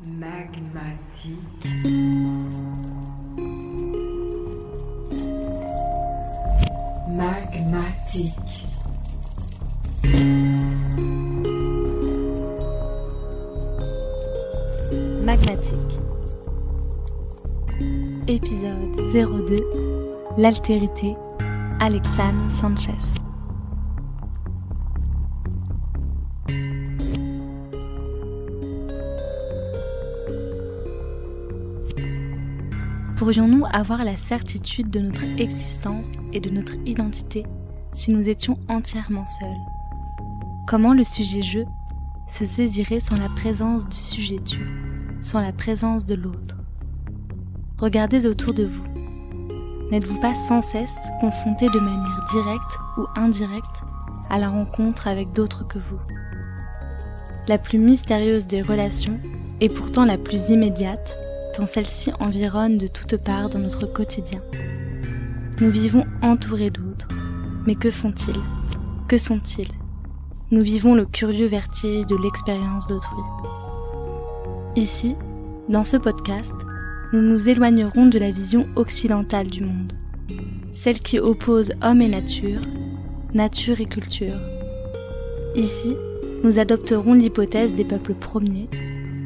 magmatique, magmatique, Magmatique. Épisode 02 L'altérité. Alexandre Sanchez. Pourrions-nous avoir la certitude de notre existence et de notre identité si nous étions entièrement seuls? Comment le sujet je se saisirait sans la présence du sujet tu, sans la présence de l'autre? Regardez autour de vous. N'êtes-vous pas sans cesse confronté de manière directe ou indirecte à la rencontre avec d'autres que vous? La plus mystérieuse des relations et pourtant la plus immédiate tant celle-ci environne de toutes parts dans notre quotidien. Nous vivons entourés d'autres, mais que font-ils? Que sont-ils? Nous vivons le curieux vertige de l'expérience d'autrui. Ici, dans ce podcast, nous nous éloignerons de la vision occidentale du monde, celle qui oppose homme et nature, nature et culture. Ici, nous adopterons l'hypothèse des peuples premiers,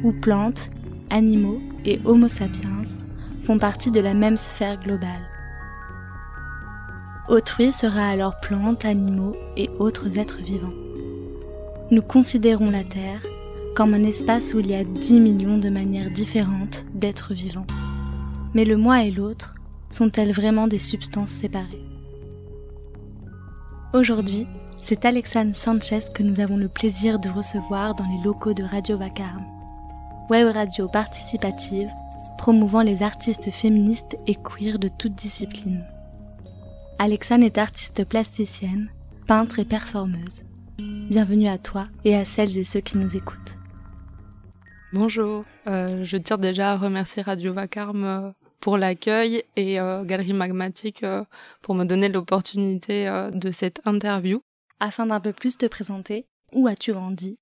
où plantes, animaux et Homo sapiens font partie de la même sphère globale. Autrui sera alors plantes, animaux et autres êtres vivants. Nous considérons la Terre comme un espace où il y a 10 millions de manières différentes d'êtres vivants. Mais le moi et l'autre sont-elles vraiment des substances séparées? Aujourd'hui, c'est Alexandre Sanchez que nous avons le plaisir de recevoir dans les locaux de Radio Vacarme web radio participative promouvant les artistes féministes et queer de toutes disciplines. Alexane est artiste plasticienne, peintre et performeuse. Bienvenue à toi et à celles et ceux qui nous écoutent. Bonjour, euh, je tiens déjà à remercier Radio Vacarme euh, pour l'accueil et euh, Galerie Magmatique euh, pour me donner l'opportunité de cette interview. Afin d'un peu plus te présenter, où as-tu grandi?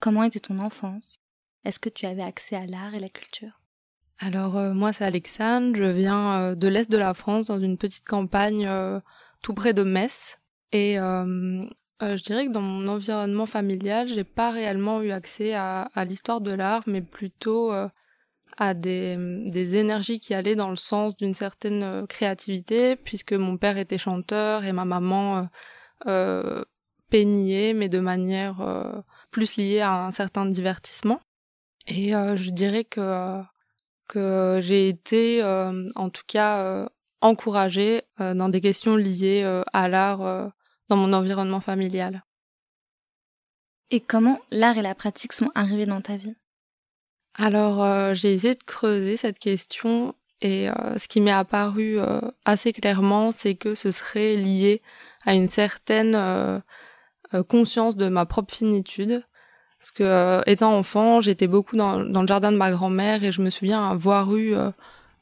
Comment était ton enfance? Est-ce que tu avais accès à l'art et la culture? Alors euh, moi c'est Alexandre, je viens euh, de l'est de la France dans une petite campagne euh, tout près de Metz. Et je dirais que dans mon environnement familial j'ai pas réellement eu accès à, l'histoire de l'art mais plutôt à des, des, énergies qui allaient dans le sens d'une certaine créativité puisque mon père était chanteur et ma maman peignait mais de manière plus liée à un certain divertissement. Et euh, je dirais que que j'ai été, euh, en tout cas, euh, encouragée dans des questions liées à l'art dans mon environnement familial. Et comment l'art et la pratique sont arrivés dans ta vie? Alors, j'ai essayé de creuser cette question et ce qui m'est apparu assez clairement, c'est que ce serait lié à une certaine conscience de ma propre finitude parce que euh, étant enfant, j'étais beaucoup dans, le jardin de ma grand-mère et je me souviens avoir eu euh,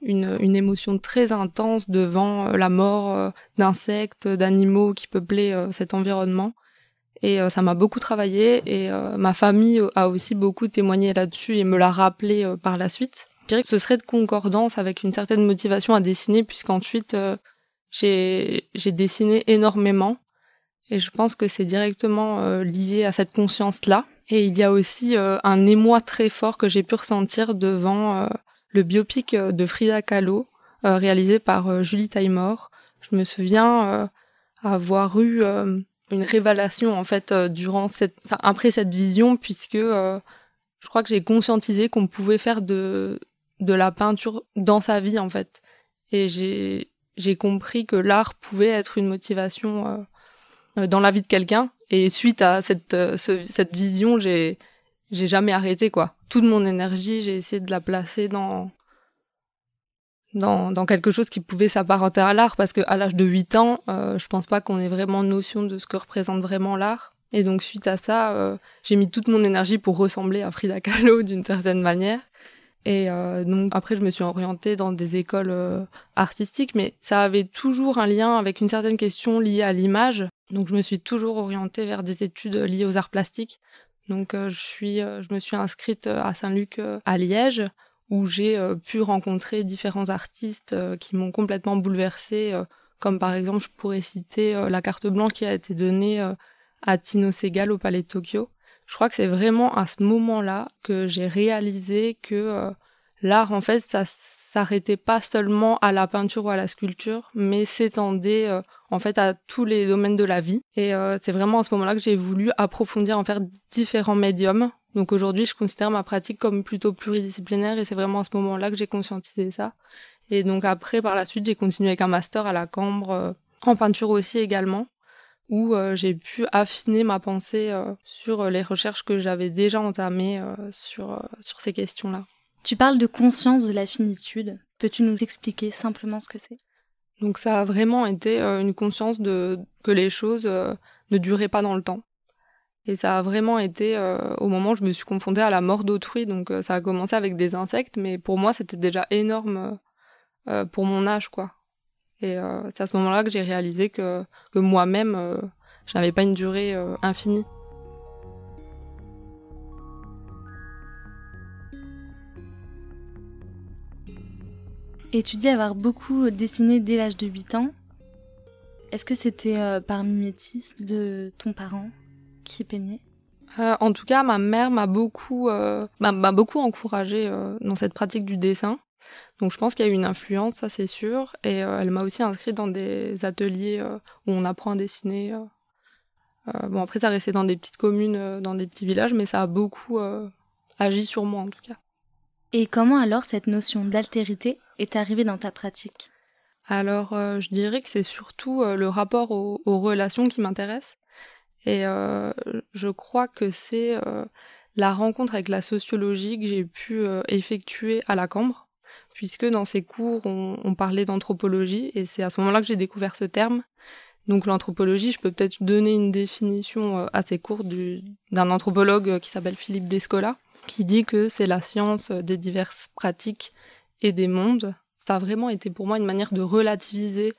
une, une, émotion très intense devant euh, la mort d'insectes, d'animaux qui peuplaient cet environnement. Et ça m'a beaucoup travaillé et ma famille a aussi beaucoup témoigné là-dessus et me l'a rappelé par la suite. Je dirais que ce serait de concordance avec une certaine motivation à dessiner puisqu'ensuite j'ai dessiné énormément et je pense que c'est directement lié à cette conscience-là. Et il y a aussi euh, un émoi très fort que j'ai pu ressentir devant euh, le biopic euh, de Frida Kahlo, réalisé par Julie Taymor. Je me souviens avoir eu une révélation en fait durant cette, enfin, après cette vision, puisque je crois que j'ai conscientisé qu'on pouvait faire de de la peinture dans sa vie en fait. Et j'ai j'ai compris que l'art pouvait être une motivation dans la vie de quelqu'un et suite à cette, euh, cette vision, j'ai, j'ai jamais arrêté, quoi. Toute mon énergie, j'ai essayé de la placer dans, dans, dans quelque chose qui pouvait s'apparenter à l'art, parce que à l'âge de 8 ans, euh, je pense pas qu'on ait vraiment notion de ce que représente vraiment l'art. Et donc, suite à ça, euh, j'ai mis toute mon énergie pour ressembler à Frida Kahlo d'une certaine manière. Et euh, donc après, je me suis orientée dans des écoles euh, artistiques, mais ça avait toujours un lien avec une certaine question liée à l'image. Donc je me suis toujours orientée vers des études liées aux arts plastiques, Donc je suis, je me suis inscrite à Saint-Luc à Liège où j'ai pu rencontrer différents artistes qui m'ont complètement bouleversée, comme par exemple je pourrais citer la carte blanche qui a été donnée à Tino Segal au Palais de Tokyo. Je crois que c'est vraiment à ce moment-là que j'ai réalisé que l'art en fait ça s'arrêtait pas seulement à la peinture ou à la sculpture, mais s'étendait euh, en fait à tous les domaines de la vie. Et euh, c'est vraiment à ce moment-là que j'ai voulu approfondir, en faire différents médiums. Donc aujourd'hui, je considère ma pratique comme plutôt pluridisciplinaire et c'est vraiment à ce moment-là que j'ai conscientisé ça. Et donc après, par la suite, j'ai continué avec un master à la Cambre euh, en peinture aussi également où j'ai pu affiner ma pensée sur les recherches que j'avais déjà entamées sur, sur ces questions-là. Tu parles de conscience de la finitude. Peux-tu nous expliquer simplement ce que c'est? Donc ça a vraiment été euh, une conscience de que les choses euh, ne duraient pas dans le temps. Et ça a vraiment été euh, au moment où je me suis confrontée à la mort d'autrui. Donc ça a commencé avec des insectes, mais pour moi c'était déjà énorme pour mon âge, quoi. Et c'est à ce moment-là que j'ai réalisé que, que moi-même, je n'avais pas une durée infinie. Et tu dis avoir beaucoup dessiné dès l'âge de 8 ans. Est-ce que c'était euh, par mimétisme de ton parent qui peignait? Euh, En tout cas, ma mère m'a beaucoup, euh, beaucoup encouragée dans cette pratique du dessin. Donc je pense qu'il y a eu une influence, ça c'est sûr. Et elle m'a aussi inscrite dans des ateliers où on apprend à dessiner. bon après ça restait dans des petites communes, dans des petits villages, mais ça a beaucoup agi sur moi en tout cas. Et comment alors cette notion d'altérité est arrivée dans ta pratique? Alors, euh, je dirais que c'est surtout euh, le rapport aux, relations qui m'intéresse. Et euh, je crois que c'est la rencontre avec la sociologie que j'ai pu effectuer à la Cambre, puisque dans ces cours, on, parlait d'anthropologie, et c'est à ce moment-là que j'ai découvert ce terme. Donc l'anthropologie, je peux peut-être donner une définition ces cours d'un anthropologue qui s'appelle Philippe Descola, qui dit que c'est la science des diverses pratiques et des mondes. Ça a vraiment été pour moi une manière de relativiser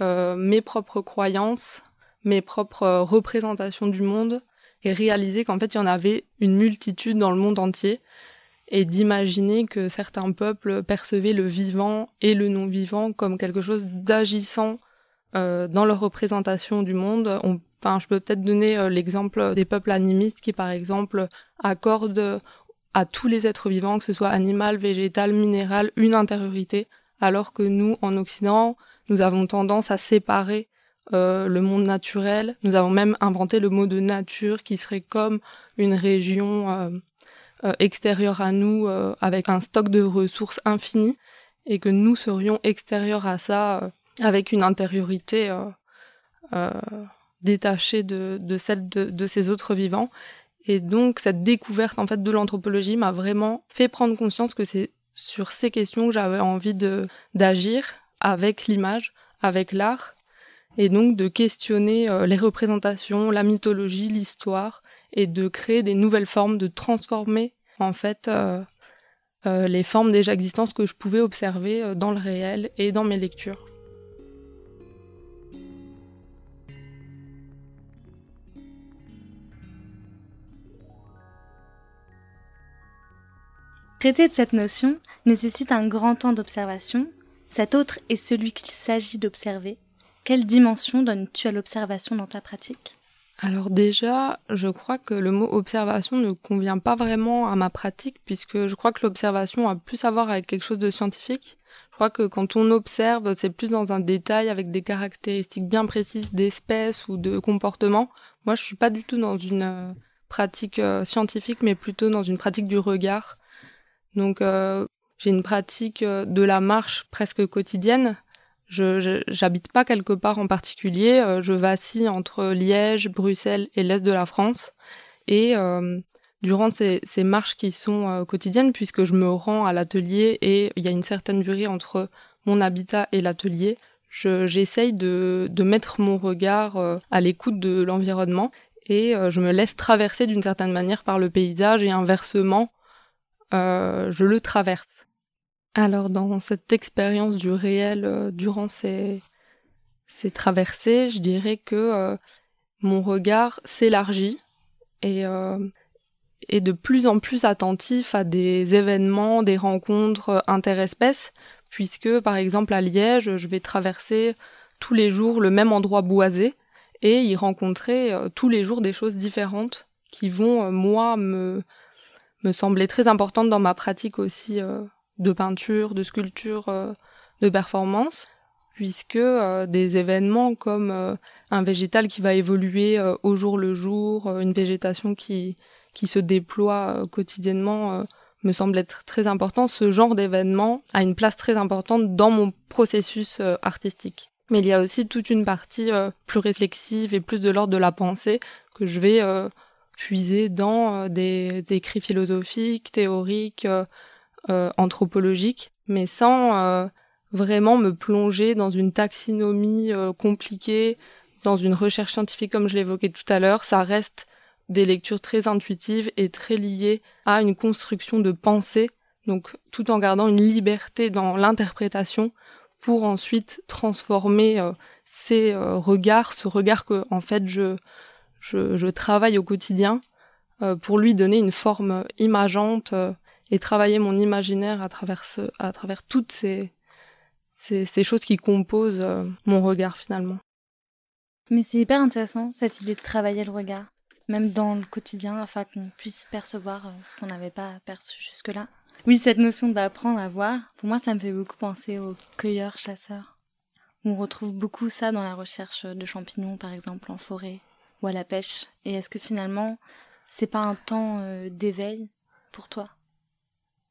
euh, mes propres croyances, mes propres euh, représentations du monde et réaliser qu'en fait il y en avait une multitude dans le monde entier et d'imaginer que certains peuples percevaient le vivant et le non-vivant comme quelque chose d'agissant euh, dans leur représentation du monde. enfin, je peux peut-être donner l'exemple des peuples animistes qui, par exemple, accordent à tous les êtres vivants, que ce soit animal, végétal, minéral, une intériorité, alors que nous, en Occident, nous avons tendance à séparer euh, le monde naturel. Nous avons même inventé le mot de nature qui serait comme une région euh, euh, extérieure à nous avec un stock de ressources infinies et que nous serions extérieurs à ça avec une intériorité détachée de, de celle de ces autres vivants. Et donc cette découverte en fait de l'anthropologie m'a vraiment fait prendre conscience que c'est sur ces questions que j'avais envie de d'agir avec l'image, avec l'art, et donc de questionner euh, les représentations, la mythologie, l'histoire, et de créer des nouvelles formes, de transformer en fait euh, euh, les formes déjà existantes que je pouvais observer dans le réel et dans mes lectures. Traiter de cette notion nécessite un grand temps d'observation. Cet autre est celui qu'il s'agit d'observer. Quelle dimension donnes-tu à l'observation dans ta pratique? Alors déjà, je crois que le mot observation ne convient pas vraiment à ma pratique puisque je crois que l'observation a plus à voir avec quelque chose de scientifique. Je crois que quand on observe, c'est plus dans un détail avec des caractéristiques bien précises d'espèces ou de comportements. Moi, je suis pas du tout dans une euh, pratique euh, scientifique mais plutôt dans une pratique du regard donc euh, j'ai une pratique euh, de la marche presque quotidienne. Je j'habite pas quelque part en particulier. Euh, je vacille entre Liège, Bruxelles et l'est de la France. Et durant ces, ces, marches qui sont quotidiennes, puisque je me rends à l'atelier et il y a une certaine durée entre mon habitat et l'atelier, j'essaye de, de mettre mon regard à l'écoute de l'environnement et je me laisse traverser d'une certaine manière par le paysage et inversement euh, je le traverse. Alors dans cette expérience du réel euh, durant ces, ces traversées, je dirais que euh, mon regard s'élargit et est de plus en plus attentif à des événements, des rencontres interespèces, puisque par exemple à Liège, je vais traverser tous les jours le même endroit boisé et y rencontrer tous les jours des choses différentes qui vont, moi, me, me sembler très importantes dans ma pratique aussi euh, de peinture, de sculpture, de performance, puisque des événements comme un végétal qui va évoluer au jour le jour, une végétation qui, qui se déploie quotidiennement me semble être très important. Ce genre d'événement a une place très importante dans mon processus artistique. Mais il y a aussi toute une partie euh, plus réflexive et plus de l'ordre de la pensée que je vais euh, puiser dans euh, des, écrits philosophiques, théoriques, anthropologiques, mais sans vraiment me plonger dans une taxinomie compliquée, dans une recherche scientifique comme je l'évoquais tout à l'heure. Ça reste des lectures très intuitives et très liées à une construction de pensée, donc tout en gardant une liberté dans l'interprétation pour ensuite transformer euh, ces euh, regards, ce regard que en fait je, je, travaille au quotidien, euh, pour lui donner une forme imageante et travailler mon imaginaire à travers, à travers toutes ces, ces, ces choses qui composent mon regard finalement. Mais c'est hyper intéressant cette idée de travailler le regard, même dans le quotidien, afin qu'on puisse percevoir ce qu'on n'avait pas perçu jusque-là. Oui, cette notion d'apprendre à voir, pour moi, ça me fait beaucoup penser aux cueilleurs-chasseurs. On retrouve beaucoup ça dans la recherche de champignons, par exemple, en forêt ou à la pêche. Et est-ce que finalement, c'est pas un temps euh, d'éveil pour toi?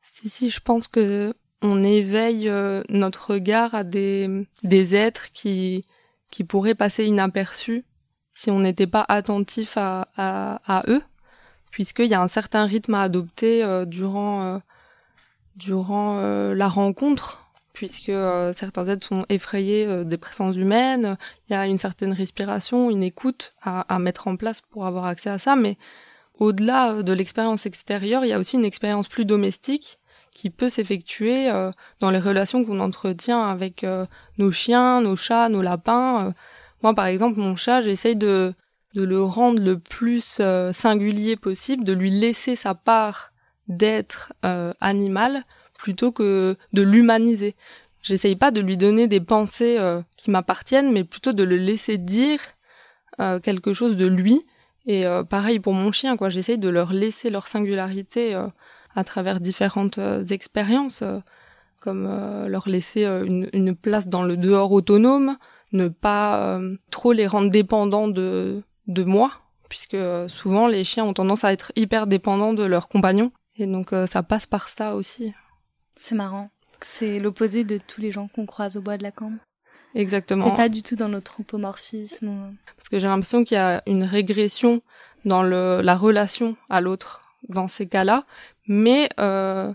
Si, si, je pense que on éveille euh, notre regard à des, des êtres qui, qui pourraient passer inaperçus si on n'était pas attentif à, à, à eux, puisqu'il y a un certain rythme à adopter euh, durant durant la rencontre, puisque euh, certains êtres sont effrayés euh, des présences humaines, il y a une certaine respiration, une écoute à, mettre en place pour avoir accès à ça, mais au-delà de l'expérience extérieure, il y a aussi une expérience plus domestique qui peut s'effectuer dans les relations qu'on entretient avec nos chiens, nos chats, nos lapins. moi, par exemple, mon chat, j'essaye de, le rendre le plus singulier possible, de lui laisser sa part d'être euh, animal plutôt que de l'humaniser. J'essaye pas de lui donner des pensées euh, qui m'appartiennent, mais plutôt de le laisser dire euh, quelque chose de lui. Et pareil pour mon chien, quoi. J'essaye de leur laisser leur singularité à travers différentes expériences, comme leur laisser une, place dans le dehors autonome, ne pas trop les rendre dépendants de de moi, puisque souvent les chiens ont tendance à être hyper dépendants de leurs compagnons et donc euh, ça passe par ça aussi. C'est marrant. C'est l'opposé de tous les gens qu'on croise au bois de la cambre. Exactement. C'est pas du tout dans notre anthropomorphisme. Parce que j'ai l'impression qu'il y a une régression dans le, la relation à l'autre dans ces cas-là, mais euh,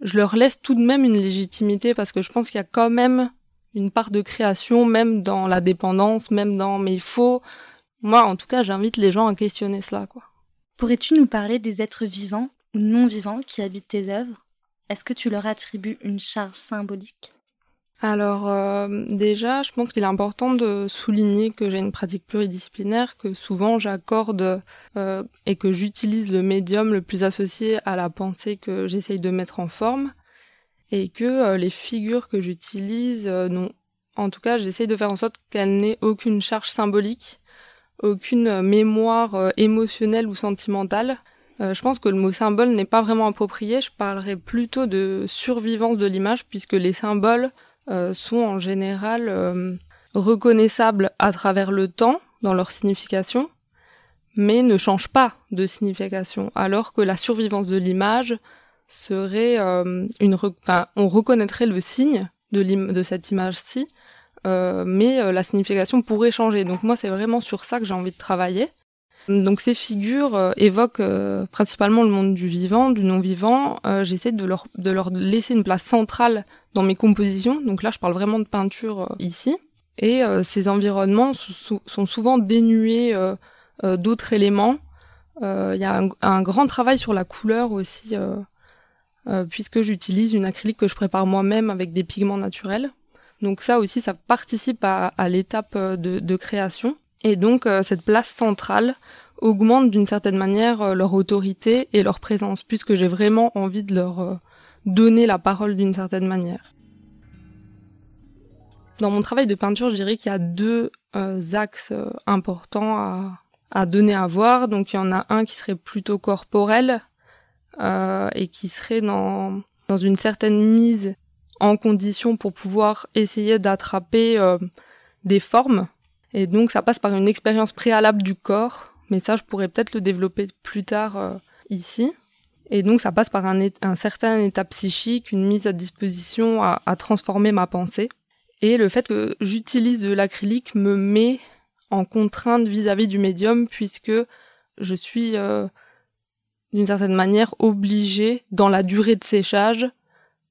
je leur laisse tout de même une légitimité parce que je pense qu'il y a quand même une part de création, même dans la dépendance, même dans. Mais il faut, moi en tout cas, j'invite les gens à questionner cela, quoi. Pourrais-tu nous parler des êtres vivants ou non vivants qui habitent tes œuvres, est-ce que tu leur attribues une charge symbolique? Alors euh, déjà, je pense qu'il est important de souligner que j'ai une pratique pluridisciplinaire, que souvent j'accorde euh, et que j'utilise le médium le plus associé à la pensée que j'essaye de mettre en forme, et que euh, les figures que j'utilise en tout cas, j'essaye de faire en sorte qu'elles n'aient aucune charge symbolique, aucune mémoire émotionnelle ou sentimentale, euh, je pense que le mot symbole n'est pas vraiment approprié. Je parlerais plutôt de survivance de l'image, puisque les symboles euh, sont en général euh, reconnaissables à travers le temps dans leur signification, mais ne changent pas de signification. Alors que la survivance de l'image serait une, on reconnaîtrait le signe de cette image-ci, mais la signification pourrait changer. Donc moi, c'est vraiment sur ça que j'ai envie de travailler. Donc ces figures euh, évoquent euh, principalement le monde du vivant, du non-vivant. Euh, j'essaie de leur, laisser une place centrale dans mes compositions. Donc là, je parle vraiment de peinture ici. Et ces environnements sont souvent dénués d'autres éléments. Il y a un, grand travail sur la couleur aussi, puisque j'utilise une acrylique que je prépare moi-même avec des pigments naturels. Donc ça aussi, ça participe à, l'étape de création. Et donc cette place centrale augmente d'une certaine manière leur autorité et leur présence, puisque j'ai vraiment envie de leur donner la parole d'une certaine manière. Dans mon travail de peinture, je dirais qu'il y a deux axes importants à, donner à voir. Donc il y en a un qui serait plutôt corporel euh, et qui serait dans, dans une certaine mise en condition pour pouvoir essayer d'attraper euh, des formes. Et donc ça passe par une expérience préalable du corps, mais ça je pourrais peut-être le développer plus tard euh, ici. Et donc ça passe par un, un, certain état psychique, une mise à disposition à, à transformer ma pensée. Et le fait que j'utilise de l'acrylique me met en contrainte vis-à-vis du médium puisque je suis euh, d'une certaine manière obligée dans la durée de séchage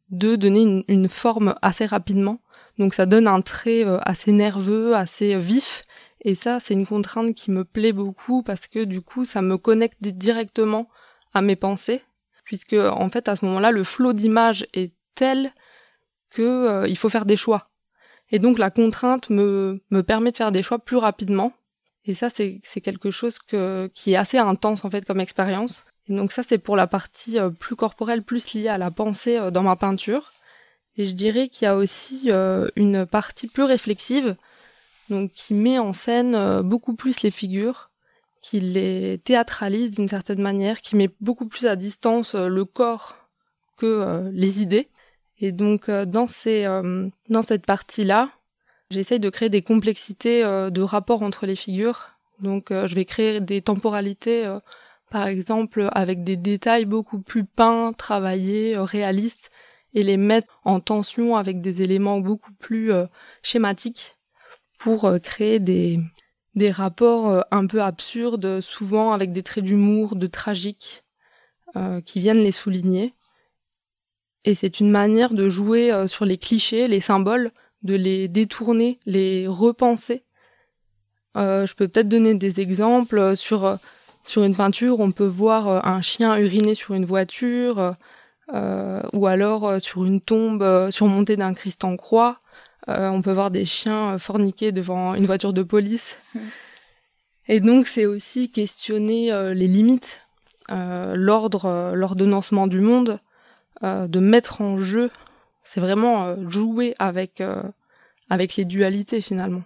de donner une, forme assez rapidement. Donc ça donne un trait euh, assez nerveux, assez vif et ça c'est une contrainte qui me plaît beaucoup parce que du coup ça me connecte directement à mes pensées puisque en fait à ce moment-là le flot d'images est tel que euh, il faut faire des choix. Et donc la contrainte me, me permet de faire des choix plus rapidement. Et ça, c'est quelque chose qui est assez intense en fait comme expérience. Et donc ça, c'est pour la partie euh, plus corporelle, plus liée à la pensée euh, dans ma peinture. Et je dirais qu'il y a aussi euh, une partie plus réflexive, donc qui met en scène beaucoup plus les figures, qui les théâtralise d'une certaine manière, qui met beaucoup plus à distance le corps que les idées. Et donc euh, dans euh, dans cette partie-là, j'essaye de créer des complexités euh, de rapport entre les figures. Donc je vais créer des temporalités par exemple avec des détails beaucoup plus peints, travaillés, réalistes et les mettre en tension avec des éléments beaucoup plus schématiques pour créer des rapports un peu absurdes, souvent avec des traits d'humour, de tragique, qui viennent les souligner. Et c'est une manière de jouer euh, sur les clichés, les symboles, de les détourner, les repenser. Euh, je peux peut-être donner des exemples euh, sur une peinture. On peut voir un chien uriner sur une voiture, ou alors sur une tombe surmontée d'un Christ en croix. on peut voir des chiens forniquer devant une voiture de police. Mmh. Et donc c'est aussi questionner les limites, l'ordre, l'ordonnancement du monde. Euh, de mettre en jeu, c'est vraiment euh, jouer avec euh, avec les dualités finalement.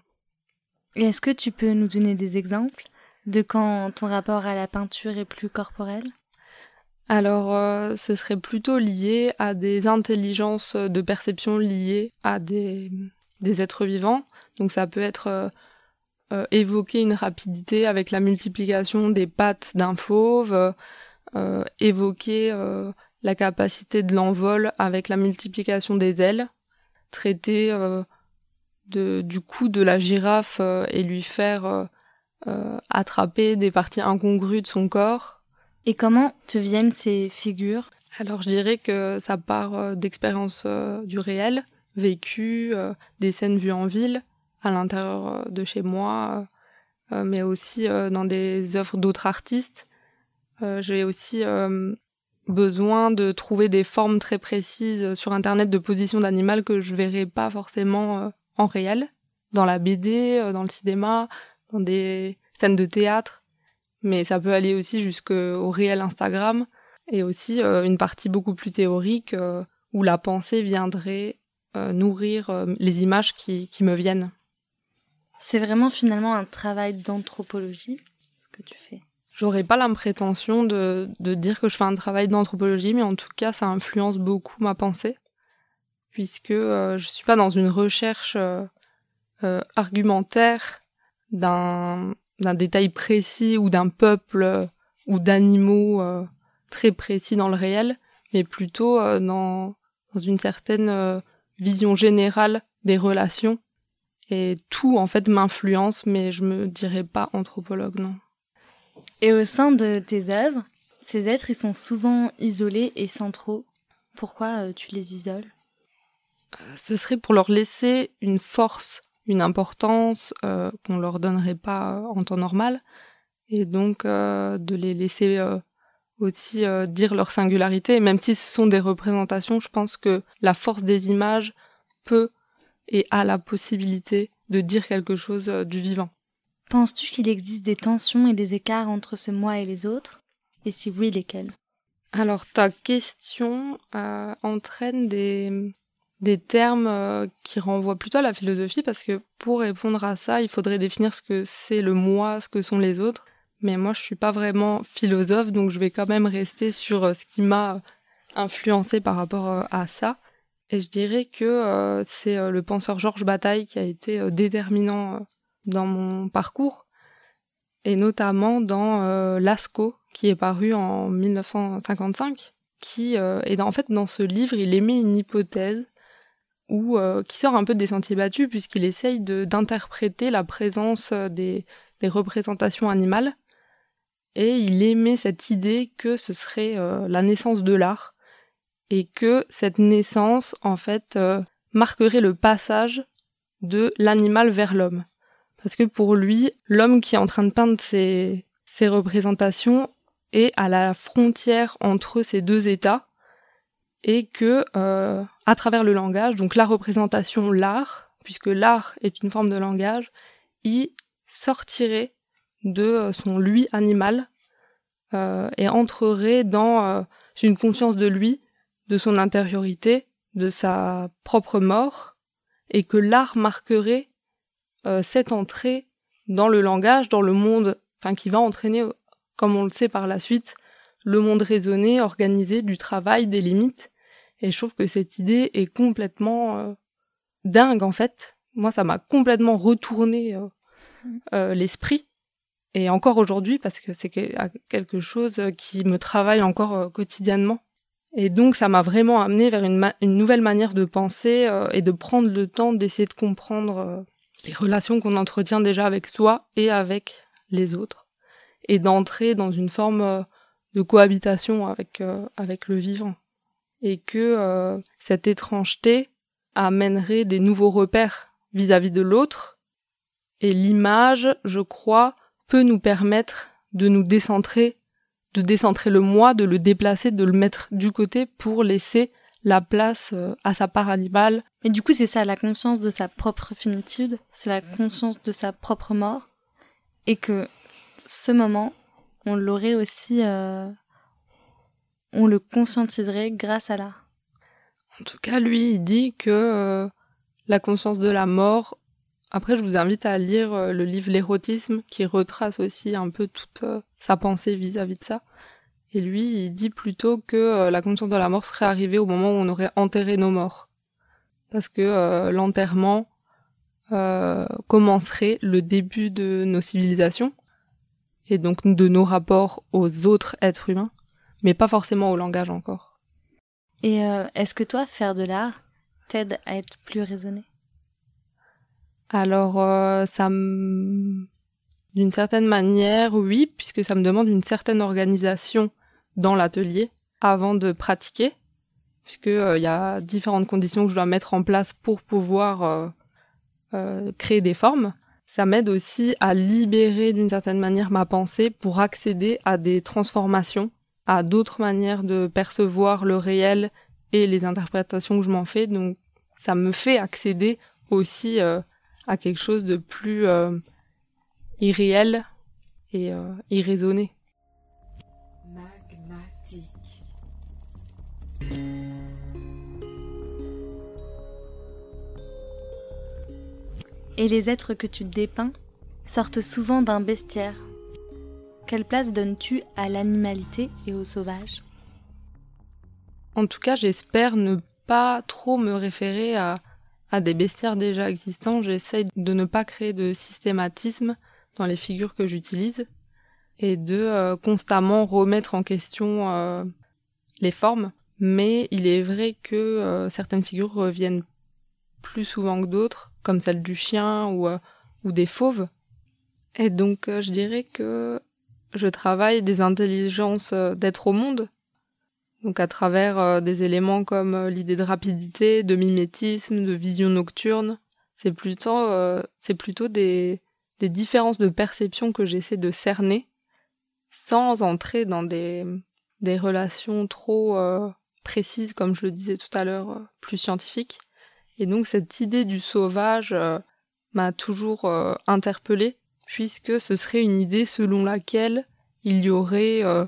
Et est-ce que tu peux nous donner des exemples de quand ton rapport à la peinture est plus corporel? Alors, ce serait plutôt lié à des intelligences de perception liées à des, êtres vivants. Donc, ça peut être évoquer une rapidité avec la multiplication des pattes d'un fauve, évoquer la capacité de l'envol avec la multiplication des ailes, traiter euh, du cou de la girafe euh, et lui faire euh, attraper des parties incongrues de son corps. Et comment te viennent ces figures? Alors je dirais que ça part d'expériences du réel, vécues, des scènes vues en ville, à l'intérieur de chez moi, mais aussi dans des œuvres d'autres artistes. J'ai aussi besoin de trouver des formes très précises sur internet de position d'animal que je verrais pas forcément euh, en réel. Dans la BD, euh, dans le cinéma, dans des scènes de théâtre, mais ça peut aller aussi jusqu'au réel Instagram et aussi euh, une partie beaucoup plus théorique où la pensée viendrait nourrir les images qui, qui me viennent. C'est vraiment finalement un travail d'anthropologie, ce que tu fais. J'aurais pas l'impression de, de dire que je fais un travail d'anthropologie, mais en tout cas, ça influence beaucoup ma pensée, puisque euh, je suis pas dans une recherche euh, euh, argumentaire d'un d'un détail précis ou d'un peuple ou d'animaux très précis dans le réel, mais plutôt dans dans une certaine vision générale des relations. Et tout en fait m'influence, mais je me dirais pas anthropologue, non. Et au sein de tes œuvres, ces êtres, ils sont souvent isolés et centraux. Pourquoi euh, tu les isoles? Euh, Ce serait pour leur laisser une force, une importance euh, qu'on leur donnerait pas en temps normal, et donc de les laisser aussi dire leur singularité. même si ce sont des représentations, je pense que la force des images peut et a la possibilité de dire quelque chose du vivant. Penses-tu qu'il existe des tensions et des écarts entre ce moi et les autres? Et si oui, lesquels? Alors, ta question euh, entraîne des, des termes euh, qui renvoient plutôt à la philosophie, parce que pour répondre à ça, il faudrait définir ce que c'est le moi, ce que sont les autres. Mais moi, je suis pas vraiment philosophe, donc je vais quand même rester sur euh, ce qui m'a influencé par rapport à ça. Et je dirais que c'est le penseur Georges Bataille qui a été déterminant dans mon parcours, et notamment dans euh, Lascaux, qui est paru en 1955, qui euh, et en fait dans ce livre il émet une hypothèse euh, qui sort un peu des sentiers battus puisqu'il essaye d'interpréter la présence des, des, représentations animales. Et il émet cette idée que ce serait la naissance de l'art. Et que cette naissance en fait marquerait le passage de l'animal vers l'homme. Parce que pour lui, l'homme qui est en train de peindre ces, ces représentations est à la frontière entre ces deux états et que euh, à travers le langage, donc la représentation, l'art, puisque l'art est une forme de langage, il sortirait de euh, son lui animal euh, et entrerait dans une conscience de lui, de son intériorité, de sa propre mort, et que l'art marquerait cette entrée dans le langage, dans le monde, enfin qui va entraîner, comme on le sait par la suite, le monde raisonné, organisé du travail, des limites. Et je trouve que cette idée est complètement euh, dingue en fait. Moi, ça m'a complètement retourné euh, l'esprit. Et encore aujourd'hui, parce que c'est quelque chose qui me travaille encore quotidiennement. Et donc, ça m'a vraiment amené vers une, une, nouvelle manière de penser et de prendre le temps d'essayer de comprendre les relations qu'on entretient déjà avec soi et avec les autres, et d'entrer dans une forme euh, de cohabitation avec, euh, avec le vivant. Et que euh, cette étrangeté amènerait des nouveaux repères vis-à-vis de l'autre, et l'image, je crois, peut nous permettre de nous décentrer, de décentrer le moi, de le déplacer, de le mettre du côté pour laisser la place euh, à sa part animale. Et du coup, c'est ça, la conscience de sa propre finitude, c'est la conscience de sa propre mort, et que ce moment, on l'aurait aussi, euh, on le conscientiserait grâce à l'art. En tout cas, lui, il dit que euh, la conscience de la mort. Après, je vous invite à lire le livre L'érotisme, qui retrace aussi un peu toute sa pensée vis à -vis de ça. Et lui, il dit plutôt que euh, la conscience de la mort serait arrivée au moment où on aurait enterré nos morts. Parce que euh, l'enterrement euh, commencerait le début de nos civilisations, et donc de nos rapports aux autres êtres humains, mais pas forcément au langage encore. Et est-ce que toi, faire de l'art t'aide à être plus raisonné? Alors, ça me... D'une certaine manière, oui, puisque ça me demande une certaine organisation dans l'atelier avant de pratiquer, puisque euh, il y a différentes conditions que je dois mettre en place pour pouvoir euh, euh, créer des formes. Ça m'aide aussi à libérer d'une certaine manière ma pensée pour accéder à des transformations, à d'autres manières de percevoir le réel et les interprétations que je m'en fais. Donc ça me fait accéder aussi à quelque chose de plus irréel et irraisonné. Et les êtres que tu dépeins sortent souvent d'un bestiaire. Quelle place donnes-tu à l'animalité et au sauvage? En tout cas, j'espère ne pas trop me référer à, des bestiaires déjà existants. J'essaye de ne pas créer de systématisme dans les figures que j'utilise et de euh, constamment remettre en question euh, les formes mais il est vrai que euh, certaines figures reviennent plus souvent que d'autres, comme celle du chien ou, ou des fauves. Et donc je dirais que je travaille des intelligences d'être au monde, donc à travers des éléments comme l'idée de rapidité, de mimétisme, de vision nocturne. C'est plutôt, c'est plutôt des, des différences de perception que j'essaie de cerner, sans entrer dans des, des relations trop précise, comme je le disais tout à l'heure, euh, plus scientifique. Et donc cette idée du sauvage euh, m'a toujours euh, interpellée, puisque ce serait une idée selon laquelle il y aurait euh,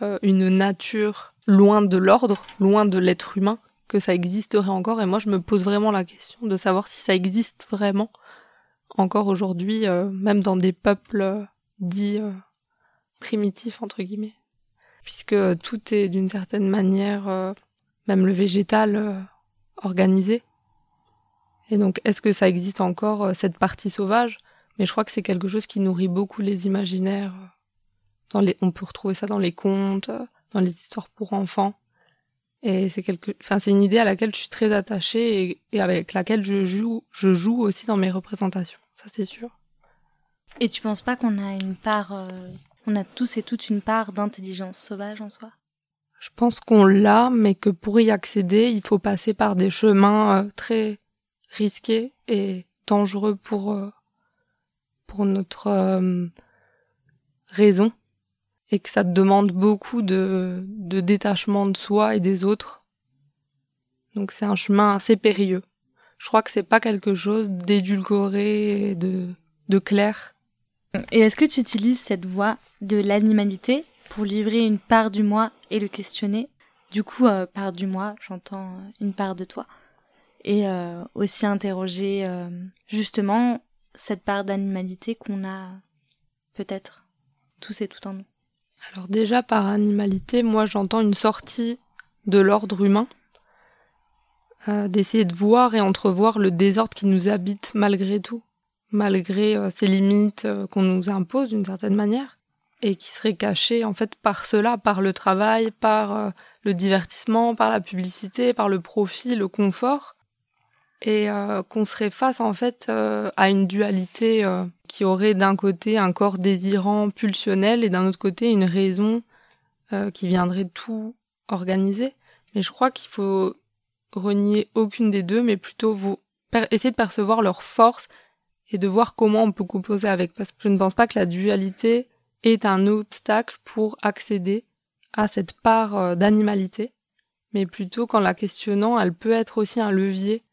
euh, une nature loin de l'ordre, loin de l'être humain, que ça existerait encore. Et moi, je me pose vraiment la question de savoir si ça existe vraiment encore aujourd'hui, euh, même dans des peuples dits primitifs, entre guillemets. Puisque tout est d'une certaine manière, même le végétal, organisé. Et donc, est-ce que ça existe encore, cette partie sauvage? Mais je crois que c'est quelque chose qui nourrit beaucoup les imaginaires. Dans les, on peut retrouver ça dans les contes, dans les histoires pour enfants. Et c'est quelque, enfin, c'est une idée à laquelle je suis très attachée et, avec laquelle je joue, je joue aussi dans mes représentations. Ça, c'est sûr. Et tu penses pas qu'on a une part, euh, on a tous et toutes une part d'intelligence sauvage en soi? Je pense qu'on l'a, mais que pour y accéder, il faut passer par des chemins euh, très risqués et dangereux pour euh, pour notre euh, raison et que ça te demande beaucoup de, détachement de soi et des autres. Donc c'est un chemin assez périlleux. Je crois que c'est pas quelque chose d'édulcoré de, de clair. Et est-ce que tu utilises cette voie de l'animalité pour livrer une part du moi et le questionner? Du coup, euh, part du moi, j'entends euh, une part de toi. Et euh, aussi interroger justement cette part d'animalité qu'on a peut-être tous et tout en nous. Alors déjà par animalité, moi j'entends une sortie de l'ordre humain, euh, d'essayer de voir et entrevoir le désordre qui nous habite malgré tout, malgré euh, ces limites euh, qu'on nous impose d'une certaine manière, et qui serait caché en fait par cela, par le travail, par le divertissement, par la publicité, par le profit, le confort, et euh, qu'on serait face en fait euh, à une dualité euh, qui aurait d'un côté un corps désirant pulsionnel et d'un autre côté une raison qui viendrait tout organiser. Mais je crois qu'il faut renier aucune des deux, mais plutôt vous essayer de percevoir leur force et de voir comment on peut composer avec. Parce que je ne pense pas que la dualité est un obstacle pour accéder à cette part d'animalité, mais plutôt qu'en la questionnant, elle peut être aussi un levier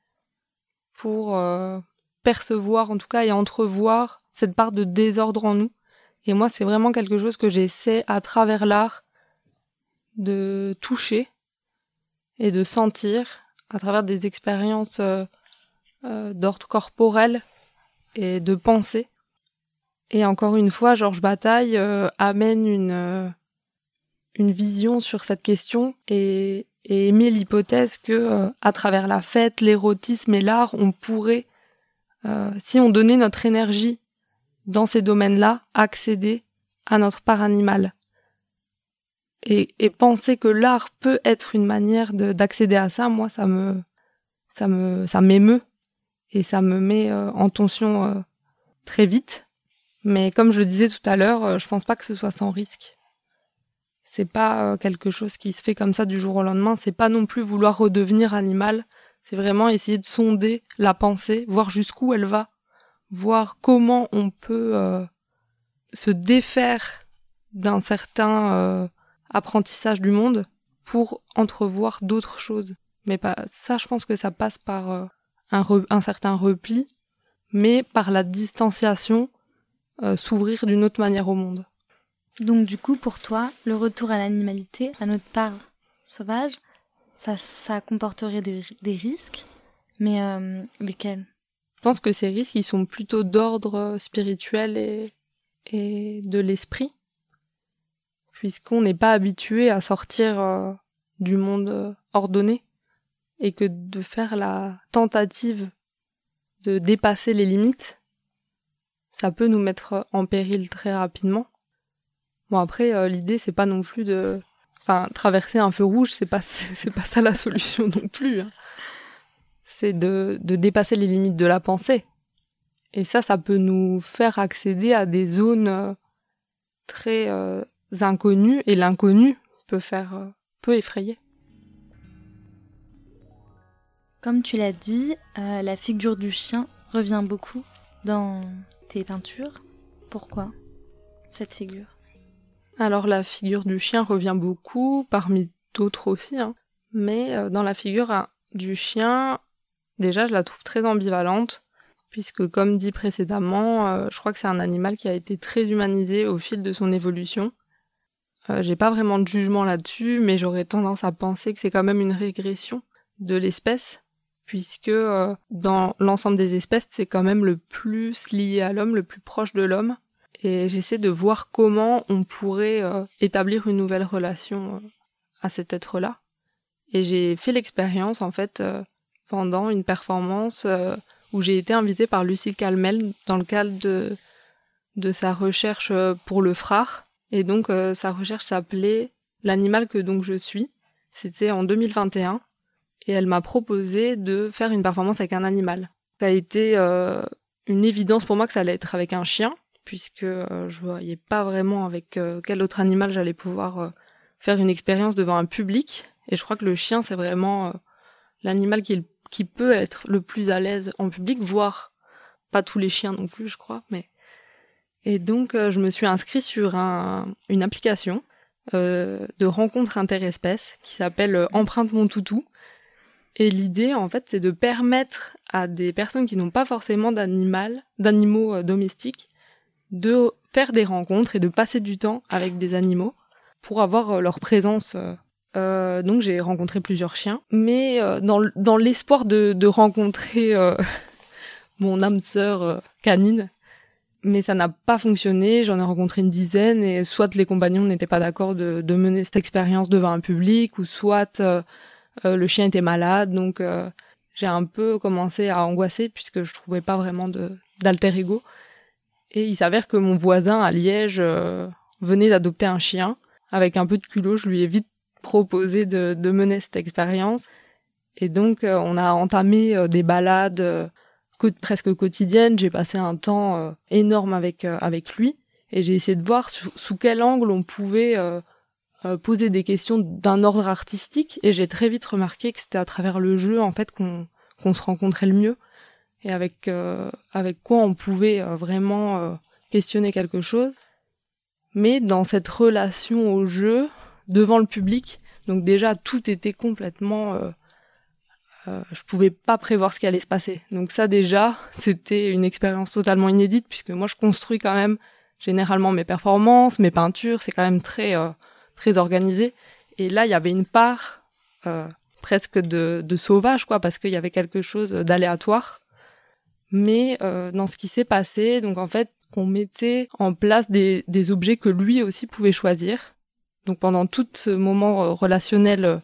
pour euh, percevoir en tout cas et entrevoir cette part de désordre en nous. Et moi, c'est vraiment quelque chose que j'essaie à travers l'art de toucher et de sentir à travers des expériences euh, euh, d'ordre corporel et de pensée. Et encore une fois, Georges Bataille amène une, une vision sur cette question et et émet l'hypothèse que euh, à travers la fête, l'érotisme et l'art, on pourrait, euh, si on donnait notre énergie dans ces domaines-là, accéder à notre part animale. Et, et penser que l'art peut être une manière d'accéder à ça, moi, ça me, ça me, ça m'émeut et ça me met euh, en tension très vite. Mais comme je le disais tout à l'heure, je pense pas que ce soit sans risque. C'est pas euh, quelque chose qui se fait comme ça du jour au lendemain. C'est pas non plus vouloir redevenir animal. C'est vraiment essayer de sonder la pensée, voir jusqu'où elle va, voir comment on peut euh, se défaire d'un certain euh, apprentissage du monde pour entrevoir d'autres choses. Mais pas ça, je pense que ça passe par un, un, certain repli, mais par la distanciation, s'ouvrir d'une autre manière au monde. Donc du coup, pour toi, le retour à l'animalité, à notre part sauvage, ça, ça comporterait des, risques, mais euh, lesquels? Je pense que ces risques, ils sont plutôt d'ordre spirituel et, et de l'esprit, puisqu'on n'est pas habitué à sortir euh, du monde euh, ordonné, et que de faire la tentative de dépasser les limites, ça peut nous mettre en péril très rapidement. Bon après euh, l'idée c'est pas non plus de enfin traverser un feu rouge, c'est pas c'est pas ça la solution non plus. Hein. C'est de de dépasser les limites de la pensée. Et ça ça peut nous faire accéder à des zones euh, très euh, inconnues et l'inconnu peut faire peut effrayer. Comme tu l'as dit, la figure du chien revient beaucoup dans tes peintures. Pourquoi cette figure? Alors la figure du chien revient beaucoup, parmi d'autres aussi, hein. mais euh, dans la figure hein, du chien, déjà je la trouve très ambivalente, puisque comme dit précédemment, euh, je crois que c'est un animal qui a été très humanisé au fil de son évolution. Euh, j'ai pas vraiment de jugement là-dessus, mais j'aurais tendance à penser que c'est quand même une régression de l'espèce, puisque euh, dans l'ensemble des espèces, c'est quand même le plus lié à l'homme, le plus proche de l'homme. Et j'essaie de voir comment on pourrait établir une nouvelle relation à cet être-là. Et j'ai fait l'expérience, en fait, pendant une performance où j'ai été invitée par Lucille Calmel dans le cadre de, de sa recherche euh, pour le frare. Et donc euh, sa recherche s'appelait L'animal que donc je suis. C'était en 2021. Et elle m'a proposé de faire une performance avec un animal. Ça a été euh, une évidence pour moi que ça allait être avec un chien, puisque je voyais pas vraiment avec quel autre animal j'allais pouvoir faire une expérience devant un public. Et je crois que le chien, c'est vraiment l'animal qui peut être le plus à l'aise en public, voire pas tous les chiens non plus, je crois, mais et donc euh, je me suis inscrite sur un, une application euh, de rencontre interespèces qui s'appelle euh, Empreinte mon toutou. Et l'idée, en fait, c'est de permettre à des personnes qui n'ont pas forcément d'animal, d'animaux domestiques, de faire des rencontres et de passer du temps avec des animaux pour avoir leur présence euh, donc j'ai rencontré plusieurs chiens, mais euh, dans, l'espoir de, de rencontrer euh, mon âme sœur canine, mais ça n'a pas fonctionné. J'en ai rencontré une dizaine et soit les compagnons n'étaient pas d'accord de, de, mener cette expérience devant un public, ou soit le chien était malade, donc j'ai un peu commencé à angoisser puisque je trouvais pas vraiment d'alter ego. Et il s'avère que mon voisin à Liège venait d'adopter un chien. Avec un peu de culot, je lui ai vite proposé de, mener cette expérience. Et donc, euh, on a entamé euh, des balades euh, presque quotidiennes. J'ai passé un temps énorme avec lui et j'ai essayé de voir sous, quel angle on pouvait poser des questions d'un ordre artistique. Et j'ai très vite remarqué que c'était à travers le jeu en fait qu'on se rencontrait le mieux et avec avec quoi on pouvait vraiment questionner quelque chose. Mais dans cette relation au jeu, devant le public. Donc déjà, tout était complètement... Euh, euh, je pouvais pas prévoir ce qui allait se passer. Donc ça déjà, c'était une expérience totalement inédite puisque moi je construis quand même généralement mes performances, mes peintures, c'est quand même très euh, très organisé. Et là, il y avait une part euh, presque de, de, sauvage quoi, parce qu'il y avait quelque chose d'aléatoire. Mais euh, dans ce qui s'est passé, donc en fait, on mettait en place des, des objets que lui aussi pouvait choisir. Donc pendant tout ce moment euh, relationnel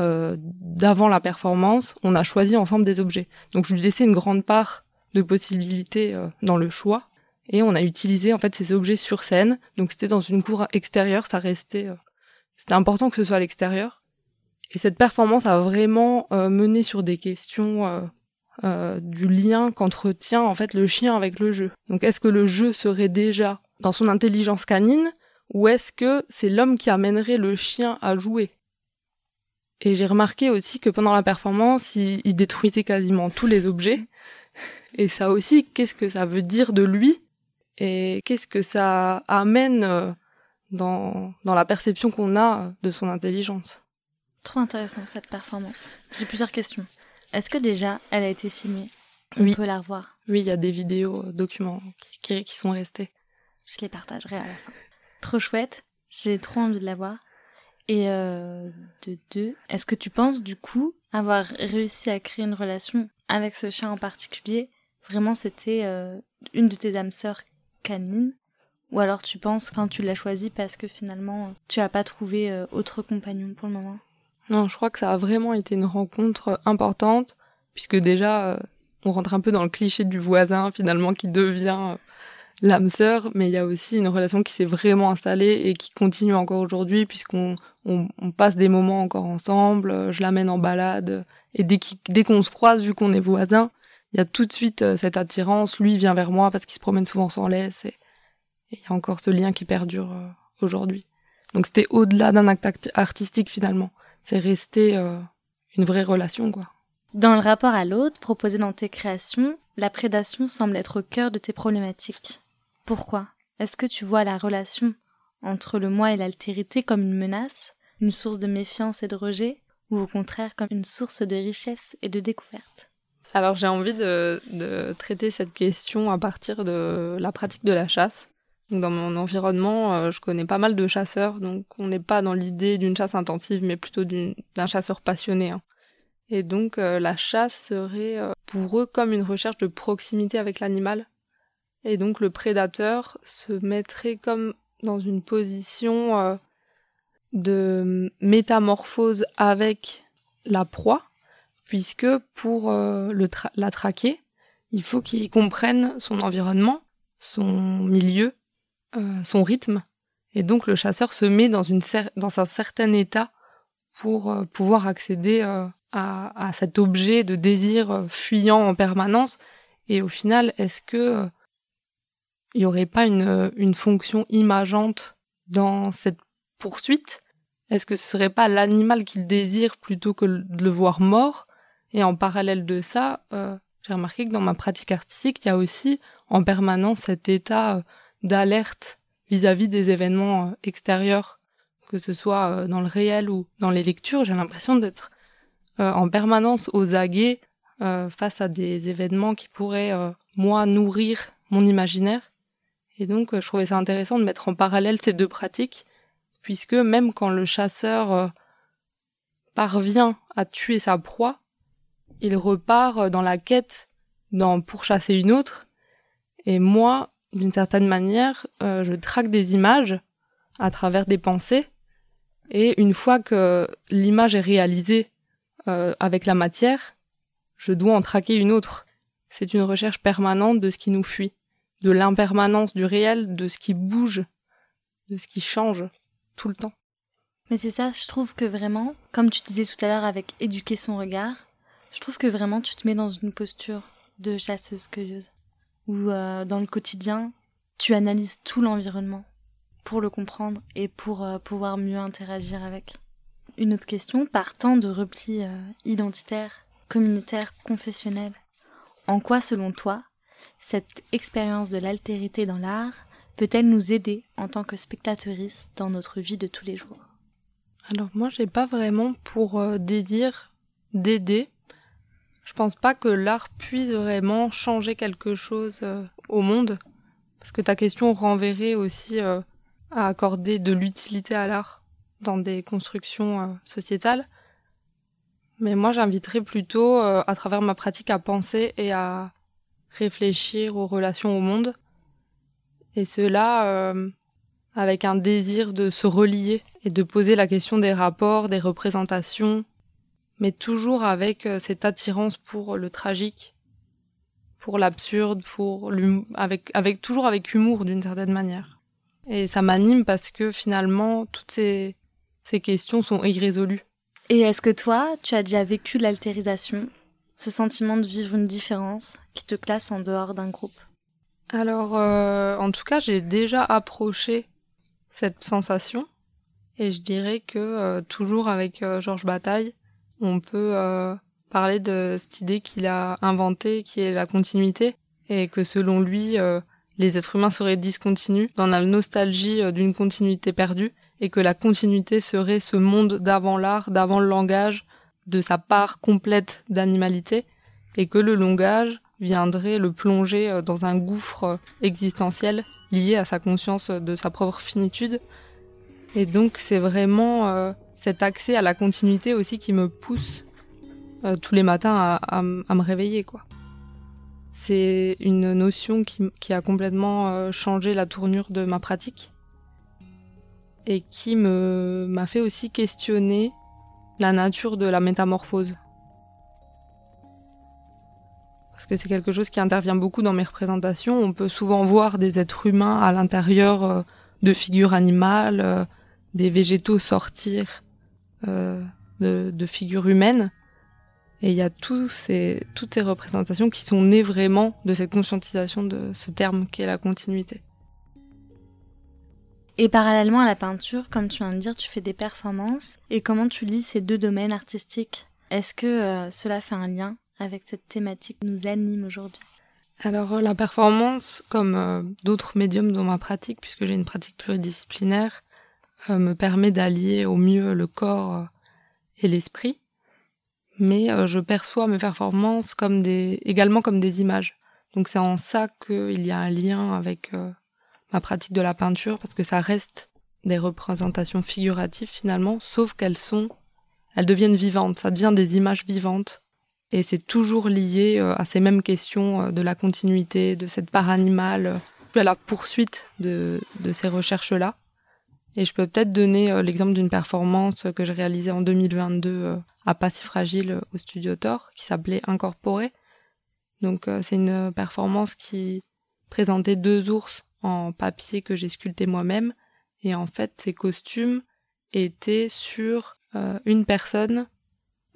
euh, d'avant la performance, on a choisi ensemble des objets. Donc je lui laissais une grande part de possibilités euh, dans le choix et on a utilisé en fait ces objets sur scène. Donc c'était dans une cour extérieure, ça restait c'était important que ce soit à l'extérieur. Et cette performance a vraiment mené sur des questions du lien qu'entretient en fait le chien avec le jeu. Donc est-ce que le jeu serait déjà dans son intelligence canine ou est-ce que c'est l'homme qui amènerait le chien à jouer? Et j'ai remarqué aussi que pendant la performance, il, détruisait quasiment tous les objets. Et ça aussi, qu'est-ce que ça veut dire de lui? Et qu'est-ce que ça amène euh, dans, dans la perception qu'on a de son intelligence? Trop intéressant cette performance. J'ai plusieurs questions. Est-ce que déjà elle a été filmée? On peut la revoir? Oui, il y a des vidéos, euh, documents qui, qui sont restés. Je les partagerai à la fin. Trop chouette. J'ai trop envie de la voir. Et euh, de deux, est-ce que tu penses du coup avoir réussi à créer une relation avec ce chien en particulier? Vraiment, c'était euh, une de tes âmes sœurs canines? Ou alors tu penses quand tu l'as choisi parce que finalement tu as pas trouvé euh, autre compagnon pour le moment? Non, je crois que ça a vraiment été une rencontre importante puisque déjà euh, on rentre un peu dans le cliché du voisin finalement qui devient l'âme sœur, mais il y a aussi une relation qui s'est vraiment installée et qui continue encore aujourd'hui puisqu'on on, passe des moments encore ensemble. Euh, je l'amène en balade et dès qu'on se croise, vu qu'on est voisins, il y a tout de suite euh, cette attirance. Lui vient vers moi parce qu'il se promène souvent sans laisse et il y a encore ce lien qui perdure euh, aujourd'hui. Donc c'était au-delà d'un acte artistique finalement. C'est resté une vraie relation quoi. Dans le rapport à l'autre proposé dans tes créations, la prédation semble être au cœur de tes problématiques. Pourquoi? Est-ce que tu vois la relation entre le moi et l'altérité comme une menace, une source de méfiance et de rejet, ou au contraire comme une source de richesse et de découverte? Alors j'ai envie de, de, traiter cette question à partir de la pratique de la chasse. Dans mon environnement, euh, je connais pas mal de chasseurs, donc on n'est pas dans l'idée d'une chasse intensive, mais plutôt d'un chasseur passionné. Hein. Et donc euh, la chasse serait euh, pour eux comme une recherche de proximité avec l'animal. Et donc le prédateur se mettrait comme dans une position de métamorphose avec la proie, puisque pour la traquer, il faut qu'il comprenne son environnement, son milieu, euh, son rythme. Et donc le chasseur se met dans, un certain état pour euh, pouvoir accéder euh, à, cet objet de désir fuyant en permanence. Et au final, est-ce que il n'y aurait pas une, une fonction imageante dans cette poursuite? Est-ce que ce serait pas l'animal qu'il désire plutôt que de le voir mort? Et en parallèle de ça, j'ai remarqué que dans ma pratique artistique, il y a aussi en permanence cet état d'alerte vis-à-vis des événements euh, extérieurs, que ce soit euh, dans le réel ou dans les lectures. J'ai l'impression d'être euh, en permanence aux aguets face à des événements qui pourraient, moi, nourrir mon imaginaire. Et donc, je trouvais ça intéressant de mettre en parallèle ces deux pratiques, puisque même quand le chasseur parvient à tuer sa proie, il repart dans la quête d'en pourchasser une autre. Et moi, d'une certaine manière, euh, je traque des images à travers des pensées, et une fois que l'image est réalisée euh, avec la matière, je dois en traquer une autre. C'est une recherche permanente de ce qui nous fuit, de l'impermanence du réel, de ce qui bouge, de ce qui change tout le temps. Mais c'est ça, je trouve que vraiment, comme tu disais tout à l'heure avec éduquer son regard, je trouve que vraiment tu te mets dans une posture de chasseuse-cueilleuse euh, dans le quotidien, tu analyses tout l'environnement pour le comprendre et pour euh, pouvoir mieux interagir avec. Une autre question, partant de repli euh, identitaire, communautaire, confessionnel, en quoi, selon toi, cette expérience de l'altérité dans l'art peut-elle nous aider en tant que spectatrice dans notre vie de tous les jours? Alors moi, j'ai pas vraiment pour désir d'aider je pense pas que l'art puisse vraiment changer quelque chose euh, au monde, parce que ta question renverrait aussi euh, à accorder de l'utilité à l'art dans des constructions euh, sociétales. Mais moi, j'inviterais plutôt, à travers ma pratique, à penser et à réfléchir aux relations au monde. Et cela avec un désir de se relier et de poser la question des rapports, des représentations, mais toujours avec euh, cette attirance pour le tragique, pour l'absurde, pour avec avec toujours avec humour d'une certaine manière. Et ça m'anime parce que finalement toutes ces ces questions sont irrésolues. Et est-ce que toi, tu as déjà vécu l'altérisation, ce sentiment de vivre une différence qui te classe en dehors d'un groupe? Alors, euh, en tout cas, j'ai déjà approché cette sensation, et je dirais que euh, toujours avec Georges Bataille, on peut euh, parler de cette idée qu'il a inventée, qui est la continuité, et que selon lui, euh, les êtres humains seraient discontinus, dans la nostalgie euh, d'une continuité perdue, et que la continuité serait ce monde d'avant l'art, d'avant le langage, de sa part complète d'animalité, et que le langage viendrait le plonger dans un gouffre existentiel lié à sa conscience de sa propre finitude. Et donc c'est vraiment cet accès à la continuité aussi qui me pousse euh, tous les matins à, me réveiller quoi. C'est une notion qui, a complètement euh, changé la tournure de ma pratique et qui m'a fait aussi questionner la nature de la métamorphose. Parce que c'est quelque chose qui intervient beaucoup dans mes représentations. On peut souvent voir des êtres humains à l'intérieur euh, de figures animales, des végétaux sortir euh, de, figures humaines. Et il y a tous ces, toutes ces représentations qui sont nées vraiment de cette conscientisation de ce terme qui est la continuité. Et parallèlement à la peinture, comme tu viens de dire, tu fais des performances. Et comment tu lis ces deux domaines artistiques? Est-ce que euh, cela fait un lien avec cette thématique qui nous anime aujourd'hui? Alors la performance, comme euh, d'autres médiums dans ma pratique, puisque j'ai une pratique pluridisciplinaire, euh, me permet d'allier au mieux le corps euh, et l'esprit. mais euh, je perçois mes performances comme des, également comme des images. Donc c'est en ça qu'il y a un lien avec euh, ma pratique de la peinture, parce que ça reste des représentations figuratives finalement, sauf qu'elles sont, elles deviennent vivantes, ça devient des images vivantes. Et c'est toujours lié euh, à ces mêmes questions de la continuité, de cette part animale, à la poursuite de, de ces recherches-là. Et je peux peut-être donner l'exemple d'une performance que j'ai réalisée en 2022 à pas si fragile au studio Thor qui s'appelait Incorporé. Donc euh, c'est une performance qui présentait deux ours en papier que j'ai sculpté moi-même et en fait ces costumes étaient sur euh, une personne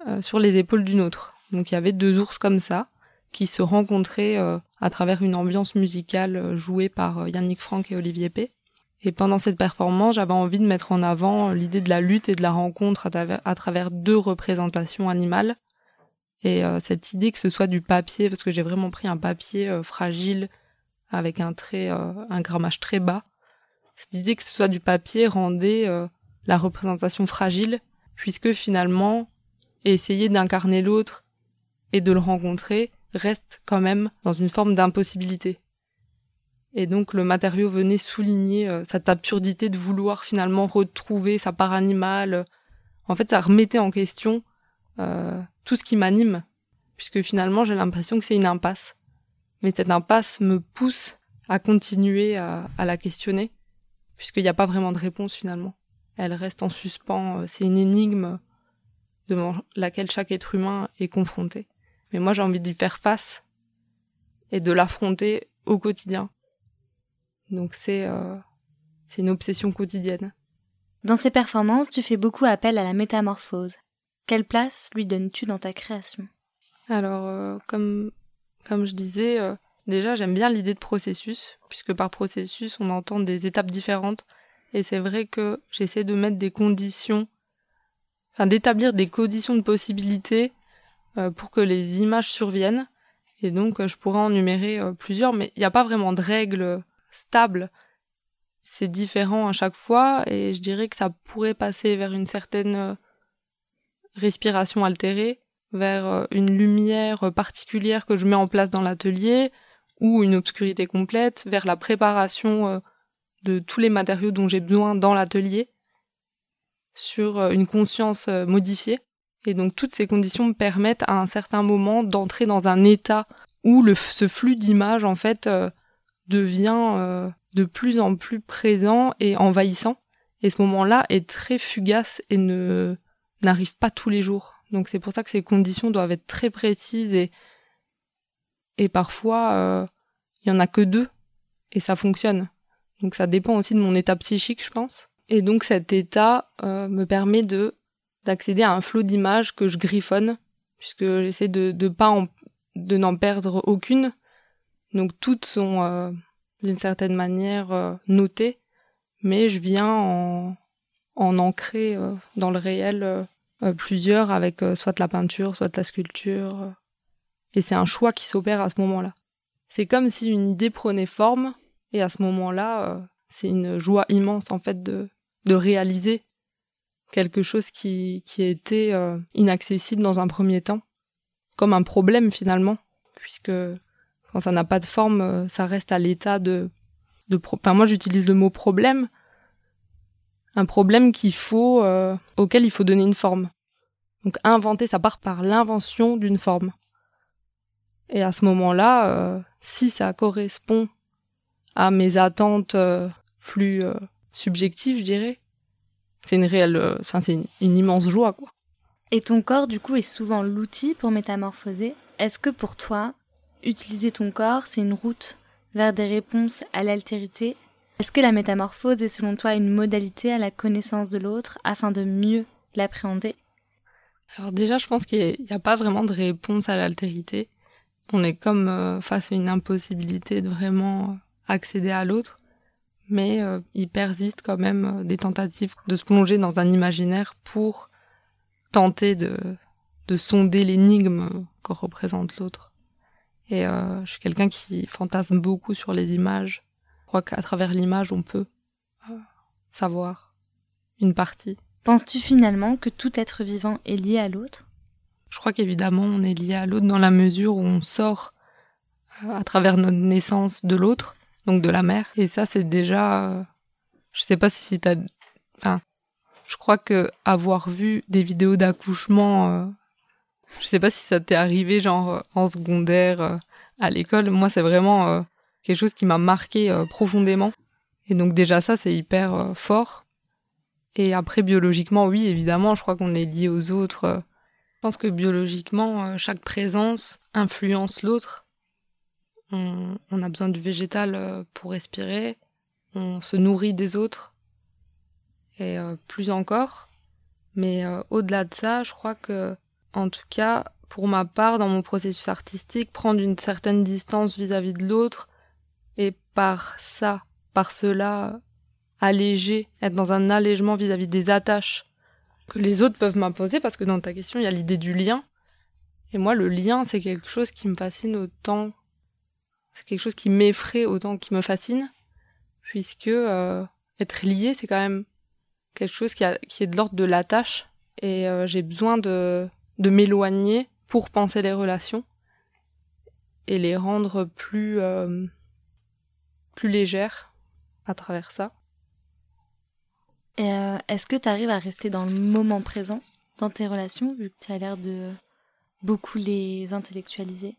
euh, sur les épaules d'une autre. Donc il y avait deux ours comme ça qui se rencontraient à travers une ambiance musicale jouée par Yannick Franck et Olivier P. Et pendant cette performance, j'avais envie de mettre en avant l'idée de la lutte et de la rencontre à travers, deux représentations animales. Et euh, cette idée que ce soit du papier, parce que j'ai vraiment pris un papier euh, fragile avec un trait, euh, un grammage très bas. Cette idée que ce soit du papier rendait la représentation fragile, puisque finalement, essayer d'incarner l'autre et de le rencontrer reste quand même dans une forme d'impossibilité. Et donc le matériau venait souligner euh, cette absurdité de vouloir finalement retrouver sa part animale. En fait, ça remettait en question euh, tout ce qui m'anime, puisque finalement j'ai l'impression que c'est une impasse. Mais cette impasse me pousse à continuer à, la questionner, puisqu'il n'y a pas vraiment de réponse finalement. Elle reste en suspens, euh, c'est une énigme devant laquelle chaque être humain est confronté. Mais moi j'ai envie d'y faire face et de l'affronter au quotidien donc euh, c'est une obsession quotidienne. Dans ces performances, tu fais beaucoup appel à la métamorphose. Quelle place lui donnes-tu dans ta création? Alors, euh, comme, comme je disais, euh, déjà j'aime bien l'idée de processus, puisque par processus on entend des étapes différentes. Et c'est vrai que j'essaie de mettre des conditions, enfin d'établir des conditions de possibilité pour que les images surviennent. Et donc je pourrais en numérer plusieurs, mais il n'y a pas vraiment de règles stable. C'est différent à chaque fois et je dirais que ça pourrait passer vers une certaine euh, respiration altérée, vers euh, une lumière particulière que je mets en place dans l'atelier ou une obscurité complète, vers la préparation euh, de tous les matériaux dont j'ai besoin dans l'atelier, sur une conscience modifiée. Et donc toutes ces conditions me permettent à un certain moment d'entrer dans un état où le, ce flux d'images en fait devient euh, de plus en plus présent et envahissant. Et ce moment-là est très fugace et ne n'arrive pas tous les jours. Donc c'est pour ça que ces conditions doivent être très précises et et parfois euh, il y en a que deux et ça fonctionne. Donc ça dépend aussi de mon état psychique, je pense. Et donc cet état euh, me permet de d'accéder à un flot d'images que je griffonne puisque j'essaie de de pas de n'en perdre aucune donc toutes sont euh, d'une certaine manière euh, notées, mais je viens en, en ancrer euh, dans le réel plusieurs avec soit la peinture, soit la sculpture. et c'est un choix qui s'opère à ce moment-là. C'est comme si une idée prenait forme, et à ce moment-là, c'est une joie immense en fait de, de réaliser quelque chose qui, qui était inaccessible dans un premier temps, comme un problème finalement, puisque quand ça n'a pas de forme, euh, ça reste à l'état de, enfin, moi j'utilise le mot problème. Un problème qu'il faut, euh, auquel il faut donner une forme. Donc inventer, ça part par l'invention d'une forme. Et à ce moment-là, euh, si ça correspond à mes attentes plus subjectives, je dirais, c'est une réelle, c'est une immense joie, quoi. Et ton corps, du coup, est souvent l'outil pour métamorphoser. Est-ce que pour toi, utiliser ton corps, c'est une route vers des réponses à l'altérité. Est-ce que la métamorphose est selon toi une modalité à la connaissance de l'autre afin de mieux l'appréhender? Alors déjà, je pense qu'il n'y a, pas vraiment de réponse à l'altérité. On est comme euh, face à une impossibilité de vraiment euh, accéder à l'autre, mais euh, il persiste quand même des tentatives de se plonger dans un imaginaire pour tenter de, de sonder l'énigme que représente l'autre. Et euh, je suis quelqu'un qui fantasme beaucoup sur les images. Je crois qu'à travers l'image, on peut euh, savoir une partie. Penses-tu finalement que tout être vivant est lié à l'autre? Je crois qu'évidemment, on est lié à l'autre dans la mesure où on sort euh, à travers notre naissance de l'autre, donc de la mère. Et ça, c'est déjà, je sais pas si t'as, enfin, je crois que avoir vu des vidéos d'accouchement, je sais pas si ça t'est arrivé genre en secondaire à l'école. Moi, c'est vraiment quelque chose qui m'a marqué profondément. Et donc déjà ça, c'est hyper fort. Et après, biologiquement, oui, évidemment, je crois qu'on est lié aux autres. Je pense que biologiquement, euh, chaque présence influence l'autre. On, a besoin du végétal euh, pour respirer. On se nourrit des autres. Et euh, plus encore. Mais au-delà de ça, je crois que, en tout cas, pour ma part, dans mon processus artistique, prendre une certaine distance vis-à-vis de l'autre, et par ça, par cela, alléger, être dans un allègement vis-à-vis des attaches que les autres peuvent m'imposer, parce que dans ta question, il y a l'idée du lien. Et moi, le lien, c'est quelque chose qui me fascine autant, c'est quelque chose qui m'effraie autant qu'il me fascine, puisque euh, être lié, c'est quand même quelque chose qui, qui est de l'ordre de l'attache, et euh, j'ai besoin de, de m'éloigner pour penser les relations et les rendre plus euh, plus légères à travers ça. Euh, est-ce que tu arrives à rester dans le moment présent dans tes relations, vu que tu as l'air de beaucoup les intellectualiser?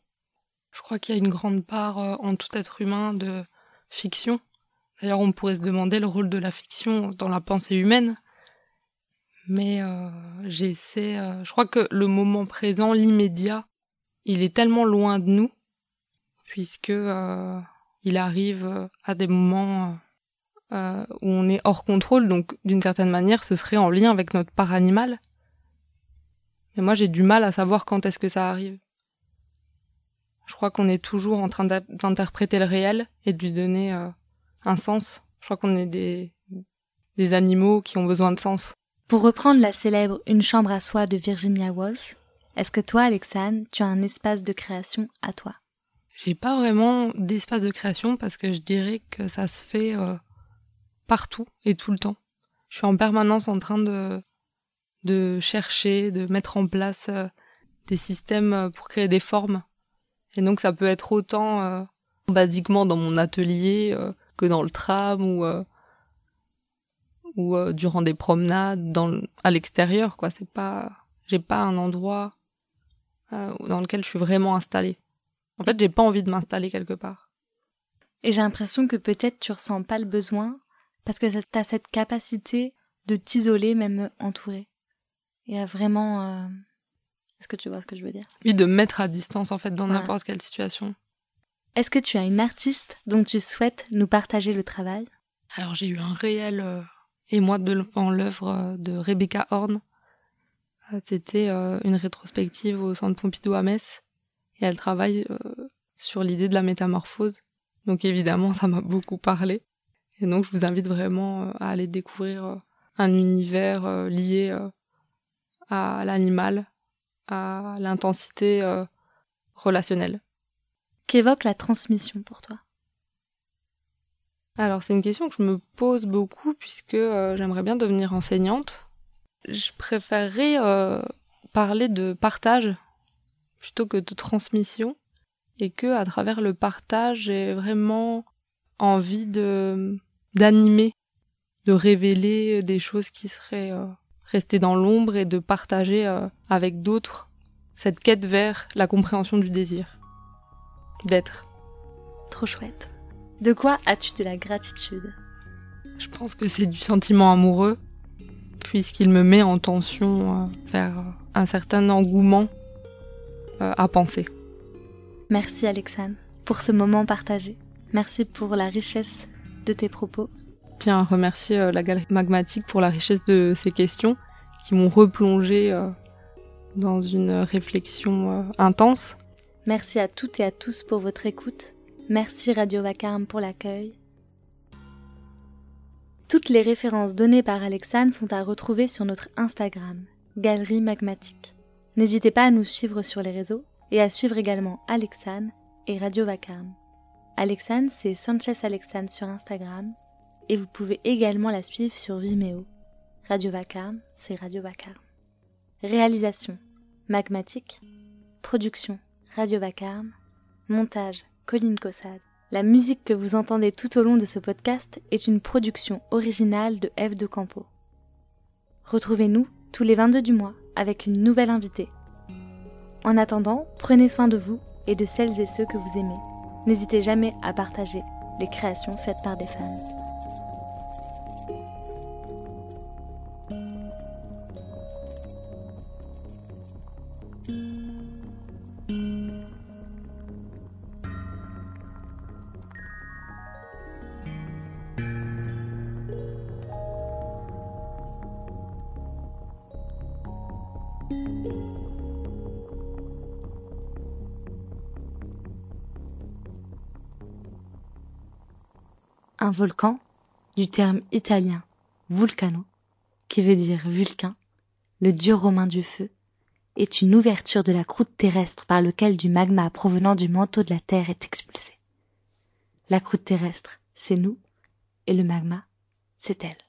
Je crois qu'il y a une grande part euh, en tout être humain de fiction. D'ailleurs, on pourrait se demander le rôle de la fiction dans la pensée humaine. Mais euh, j'essaie. je crois que le moment présent, l'immédiat, il est tellement loin de nous, puisque il arrive à des moments euh, où on est hors contrôle, donc d'une certaine manière, ce serait en lien avec notre part animale. Mais moi, j'ai du mal à savoir quand est-ce que ça arrive. Je crois qu'on est toujours en train d'interpréter le réel et de lui donner euh, un sens. Je crois qu'on est des animaux qui ont besoin de sens. Pour reprendre la célèbre Une chambre à soi de Virginia Woolf, est-ce que toi, Alexandre, tu as un espace de création à toi? J'ai pas vraiment d'espace de création parce que je dirais que ça se fait euh, partout et tout le temps. Je suis en permanence en train de, de chercher, de mettre en place euh, des systèmes euh, pour créer des formes. Et donc ça peut être autant basiquement dans mon atelier que dans le tram ou ou durant des promenades dans à l'extérieur quoi. C'est pas j'ai pas un endroit dans lequel je suis vraiment installée. En fait, j'ai pas envie de m'installer quelque part. Et j'ai l'impression que peut-être tu ressens pas le besoin parce que tu as cette capacité de t'isoler même entouré. Et à vraiment... Euh, est-ce que tu vois ce que je veux dire? Oui, de mettre à distance en fait dans n'importe quelle situation. Est-ce que tu as une artiste dont tu souhaites nous partager le travail? Alors j'ai eu un réel euh, émoi dans l'œuvre euh, de Rebecca Horn. C'était une rétrospective au Centre Pompidou à Metz et elle travaille sur l'idée de la métamorphose. Donc évidemment, ça m'a beaucoup parlé. Et donc, je vous invite vraiment euh, à aller découvrir euh, un univers euh, lié à l'animal, à l'intensité relationnelle. Qu'évoque la transmission pour toi? Alors, c'est une question que je me pose beaucoup puisque j'aimerais bien devenir enseignante. Je préférerais parler de partage plutôt que de transmission et que à travers le partage, j'ai vraiment envie de d'animer, de révéler des choses qui seraient euh, restées dans l'ombre et de partager euh, avec d'autres cette quête vers la compréhension du désir d'être. Trop chouette. De quoi as-tu de la gratitude? Je pense que c'est du sentiment amoureux, puisqu'il me met en tension euh, vers un certain engouement à penser. Merci Alexandre pour ce moment partagé. Merci pour la richesse de tes propos. Tiens à remercier euh, la galerie magmatique pour la richesse de ces questions qui m'ont replongé euh, dans une réflexion euh, intense. Merci à toutes et à tous pour votre écoute. Merci Radio Vacarme pour l'accueil. Toutes les références données par Alexandre sont à retrouver sur notre Instagram, Galerie Magmatique. N'hésitez pas à nous suivre sur les réseaux et à suivre également Alexandre et Radio Vacarme. Alexandre, c'est Sanchez Alexandre sur Instagram et vous pouvez également la suivre sur Vimeo. Radio Vacarme, c'est Radio Vacarme. Réalisation Magmatique. Production Radio Vacarme. Montage Colline Cossade. La musique que vous entendez tout au long de ce podcast est une production originale de F de Campo. Retrouvez-nous tous les 22 du mois avec une nouvelle invitée. En attendant, prenez soin de vous et de celles et ceux que vous aimez. N'hésitez jamais à partager les créations faites par des femmes. Un volcan, du terme italien vulcano, qui veut dire vulcain, le dieu romain du feu, est une ouverture de la croûte terrestre par lequel du magma provenant du manteau de la Terre est expulsé. La croûte terrestre, c'est nous, et le magma, c'est elle.